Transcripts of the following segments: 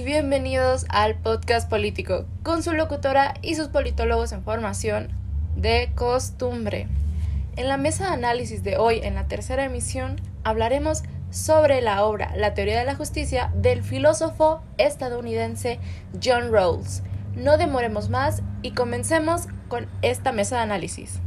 Bienvenidos al podcast político con su locutora y sus politólogos en formación de costumbre. En la mesa de análisis de hoy, en la tercera emisión, hablaremos sobre la obra La teoría de la justicia del filósofo estadounidense John Rawls. No demoremos más y comencemos con esta mesa de análisis.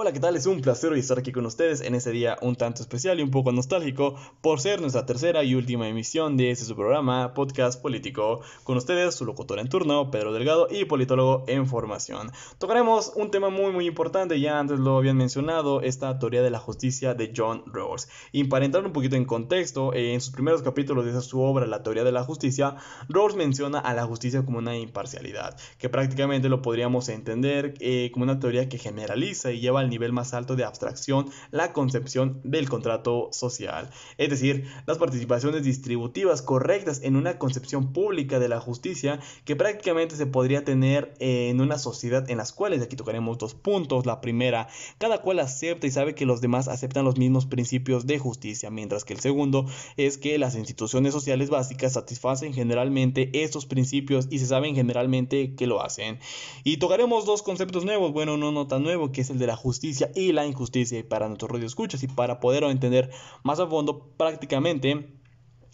Hola, ¿qué tal? Es un placer hoy estar aquí con ustedes en este día un tanto especial y un poco nostálgico por ser nuestra tercera y última emisión de este su programa Podcast Político. Con ustedes, su locutor en turno, Pedro Delgado y politólogo en formación. Tocaremos un tema muy muy importante, ya antes lo habían mencionado, esta teoría de la justicia de John Rawls. Y para entrar un poquito en contexto, en sus primeros capítulos de su obra La teoría de la justicia, Rawls menciona a la justicia como una imparcialidad, que prácticamente lo podríamos entender eh, como una teoría que generaliza y lleva al nivel más alto de abstracción la concepción del contrato social. Es decir, las participaciones distributivas correctas en una concepción pública de la justicia que prácticamente se podría tener en una sociedad en las cuales aquí tocaremos dos puntos. La primera, cada cual acepta y sabe que los demás aceptan los mismos principios de justicia, mientras que el segundo es que las instituciones sociales básicas satisfacen generalmente estos principios y se saben generalmente que lo hacen. Y tocaremos dos conceptos nuevos, bueno, no, no tan nuevo, que es el de la justicia y la injusticia. Y para nuestros radioescuchas y para poder entender más a fondo, prácticamente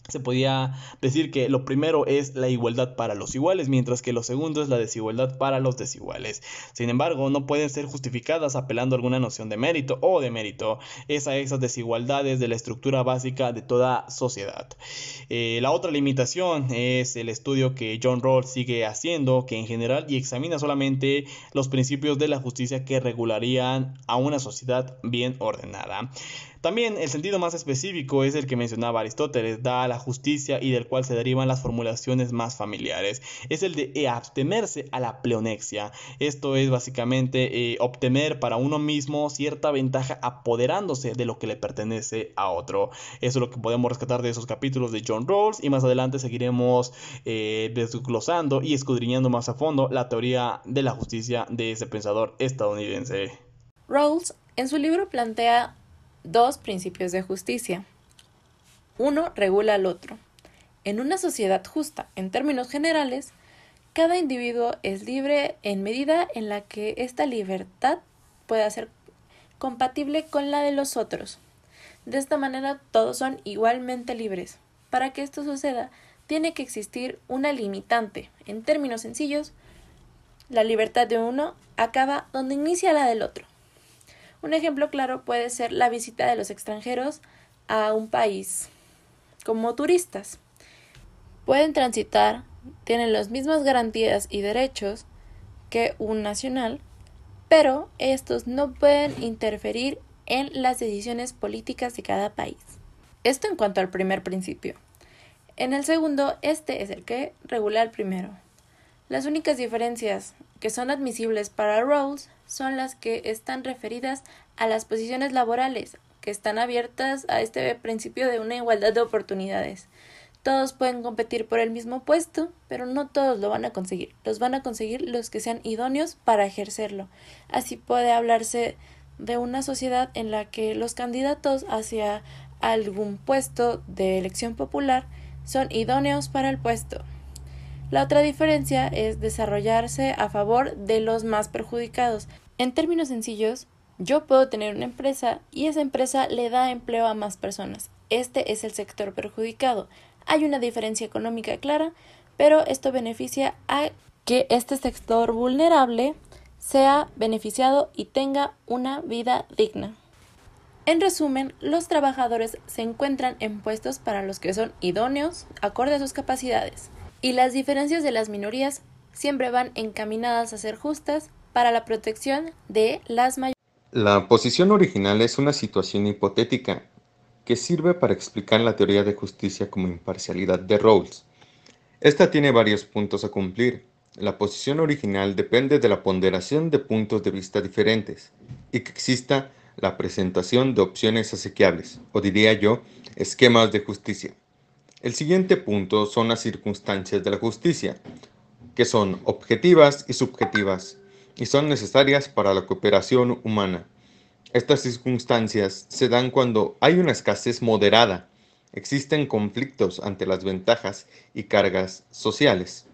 se podía decir que lo primero es la igualdad para los iguales, mientras que lo segundo es la desigualdad para los desiguales. Sin embargo, no pueden ser justificadas apelando a alguna noción de mérito o de mérito, es a esas desigualdades de la estructura básica de toda sociedad. Eh, la otra limitación es el estudio que John Rawls sigue haciendo, que en general y examina solamente los principios de la justicia que regularían a una sociedad bien ordenada. También el sentido más específico es el que mencionaba Aristóteles, da a la justicia y del cual se derivan las formulaciones más familiares. Es el de abstenerse a la pleonexia. Esto es básicamente eh, obtener para uno mismo cierta ventaja apoderándose de lo que le pertenece a otro. Eso es lo que podemos rescatar de esos capítulos de John Rawls y más adelante seguiremos eh, desglosando y escudriñando más a fondo la teoría de la justicia de ese pensador estadounidense. Rawls en su libro plantea dos principios de justicia. Uno regula al otro. En una sociedad justa, en términos generales, cada individuo es libre en medida en la que esta libertad pueda ser compatible con la de los otros. De esta manera todos son igualmente libres. Para que esto suceda, tiene que existir una limitante. En términos sencillos, la libertad de uno acaba donde inicia la del otro. Un ejemplo claro puede ser la visita de los extranjeros a un país como turistas. Pueden transitar, tienen las mismas garantías y derechos que un nacional, pero estos no pueden interferir en las decisiones políticas de cada país. Esto en cuanto al primer principio. En el segundo, este es el que regula el primero. Las únicas diferencias que son admisibles para roles son las que están referidas a las posiciones laborales, que están abiertas a este principio de una igualdad de oportunidades. Todos pueden competir por el mismo puesto, pero no todos lo van a conseguir. Los van a conseguir los que sean idóneos para ejercerlo. Así puede hablarse de una sociedad en la que los candidatos hacia algún puesto de elección popular son idóneos para el puesto. La otra diferencia es desarrollarse a favor de los más perjudicados. En términos sencillos, yo puedo tener una empresa y esa empresa le da empleo a más personas. Este es el sector perjudicado. Hay una diferencia económica clara, pero esto beneficia a que este sector vulnerable sea beneficiado y tenga una vida digna. En resumen, los trabajadores se encuentran en puestos para los que son idóneos, acorde a sus capacidades y las diferencias de las minorías siempre van encaminadas a ser justas para la protección de las mayorías. La posición original es una situación hipotética que sirve para explicar la teoría de justicia como imparcialidad de Rawls. Esta tiene varios puntos a cumplir. La posición original depende de la ponderación de puntos de vista diferentes y que exista la presentación de opciones asequibles, o diría yo, esquemas de justicia. El siguiente punto son las circunstancias de la justicia, que son objetivas y subjetivas, y son necesarias para la cooperación humana. Estas circunstancias se dan cuando hay una escasez moderada existen conflictos ante las ventajas y cargas sociales.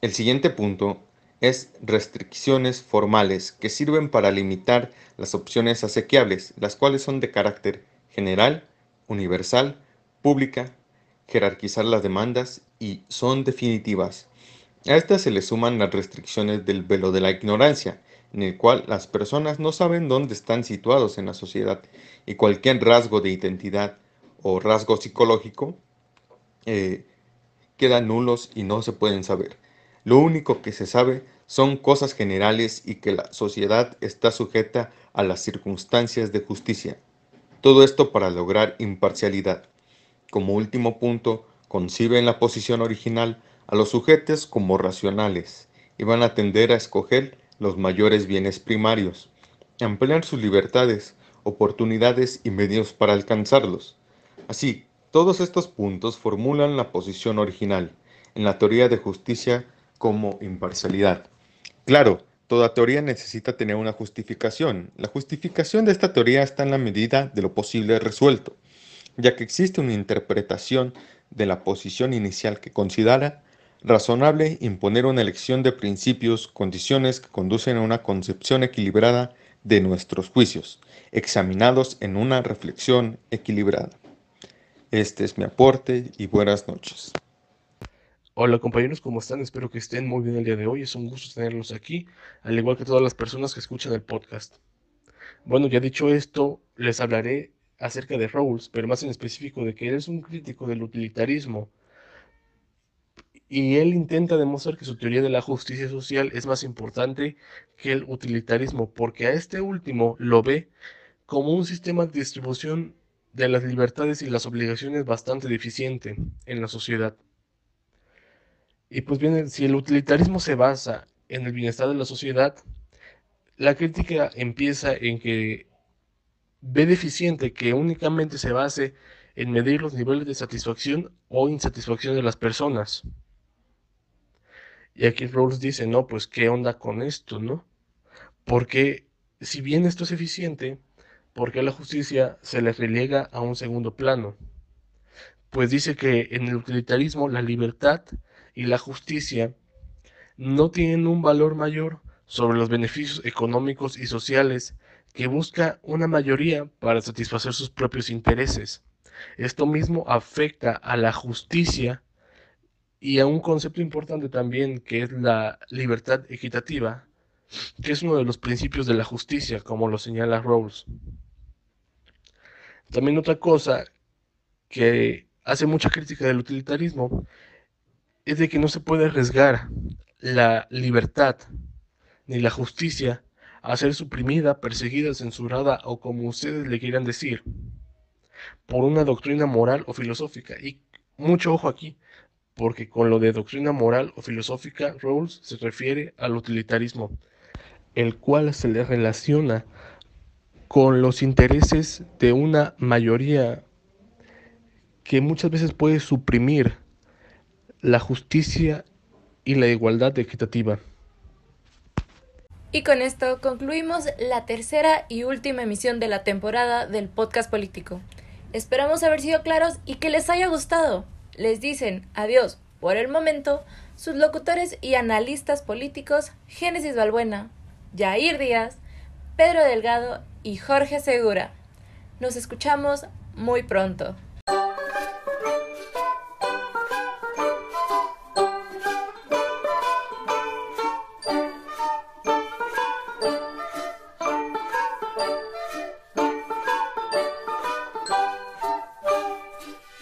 El siguiente punto es restricciones formales que sirven para limitar las opciones asequibles, las cuales son de carácter general, universal, pública, jerarquizar las demandas y son definitivas. A estas se le suman las restricciones del velo de la ignorancia, en el cual las personas no saben dónde están situados en la sociedad y cualquier rasgo de identidad o rasgo psicológico eh, quedan nulos y no se pueden saber. Lo único que se sabe son cosas generales y que la sociedad está sujeta a las circunstancias de justicia. Todo esto para lograr imparcialidad. Como último punto, concibe en la posición original a los sujetos como racionales y van a tender a escoger los mayores bienes primarios, ampliar sus libertades, oportunidades y medios para alcanzarlos. Así, todos estos puntos formulan la posición original en la teoría de justicia como imparcialidad. Claro, toda teoría necesita tener una justificación. La justificación de esta teoría está en la medida de lo posible resuelto, ya que existe una interpretación de la posición inicial que considera razonable imponer una elección de principios, condiciones que conducen a una concepción equilibrada de nuestros juicios, examinados en una reflexión equilibrada. Este es mi aporte y buenas noches. Hola compañeros, ¿cómo están? Espero que estén muy bien el día de hoy. Es un gusto tenerlos aquí, al igual que todas las personas que escuchan el podcast. Bueno, ya dicho esto, les hablaré acerca de Rawls, pero más en específico de que él es un crítico del utilitarismo y él intenta demostrar que su teoría de la justicia social es más importante que el utilitarismo, porque a este último lo ve como un sistema de distribución de las libertades y las obligaciones bastante deficiente en la sociedad. Y pues bien, si el utilitarismo se basa en el bienestar de la sociedad, la crítica empieza en que ve deficiente que únicamente se base en medir los niveles de satisfacción o insatisfacción de las personas. Y aquí Rawls dice, no, pues qué onda con esto, ¿no? Porque si bien esto es eficiente, ¿por qué la justicia se le relega a un segundo plano? Pues dice que en el utilitarismo la libertad y la justicia no tienen un valor mayor sobre los beneficios económicos y sociales que busca una mayoría para satisfacer sus propios intereses. Esto mismo afecta a la justicia y a un concepto importante también que es la libertad equitativa, que es uno de los principios de la justicia, como lo señala Rawls. También otra cosa que hace mucha crítica del utilitarismo es de que no se puede arriesgar la libertad ni la justicia a ser suprimida, perseguida, censurada o como ustedes le quieran decir, por una doctrina moral o filosófica. Y mucho ojo aquí, porque con lo de doctrina moral o filosófica, Rawls se refiere al utilitarismo, el cual se le relaciona con los intereses de una mayoría que muchas veces puede suprimir la justicia y la igualdad equitativa. Y con esto concluimos la tercera y última emisión de la temporada del podcast político. Esperamos haber sido claros y que les haya gustado les dicen adiós por el momento sus locutores y analistas políticos Génesis Balbuena, Jair Díaz, Pedro Delgado y Jorge Segura. Nos escuchamos muy pronto.